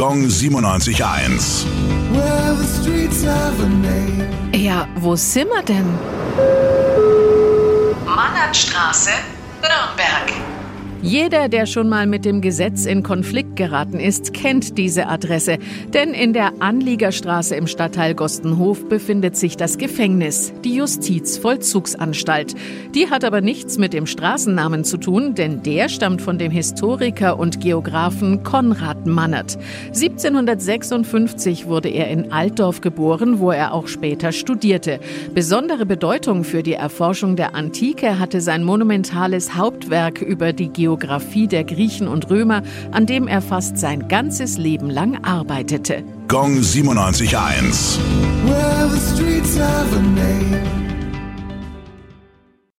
Gong 97.1. Well, the streets have a name. Ja, wo sind wir denn? Mannertstraße, Nürnberg. Jeder, der schon mal mit dem Gesetz in Konflikt geraten ist, kennt diese Adresse. Denn in der Anliegerstraße im Stadtteil Gostenhof befindet sich das Gefängnis, die Justizvollzugsanstalt. Die hat aber nichts mit dem Straßennamen zu tun, denn der stammt von dem Historiker und Geographen Konrad Mannert. 1756 wurde er in Altdorf geboren, wo er auch später studierte. Besondere Bedeutung für die Erforschung der Antike hatte sein monumentales Hauptwerk über die Geografie Biografie der Griechen und Römer, an dem er fast sein ganzes Leben lang arbeitete. Gong 97.1. Well,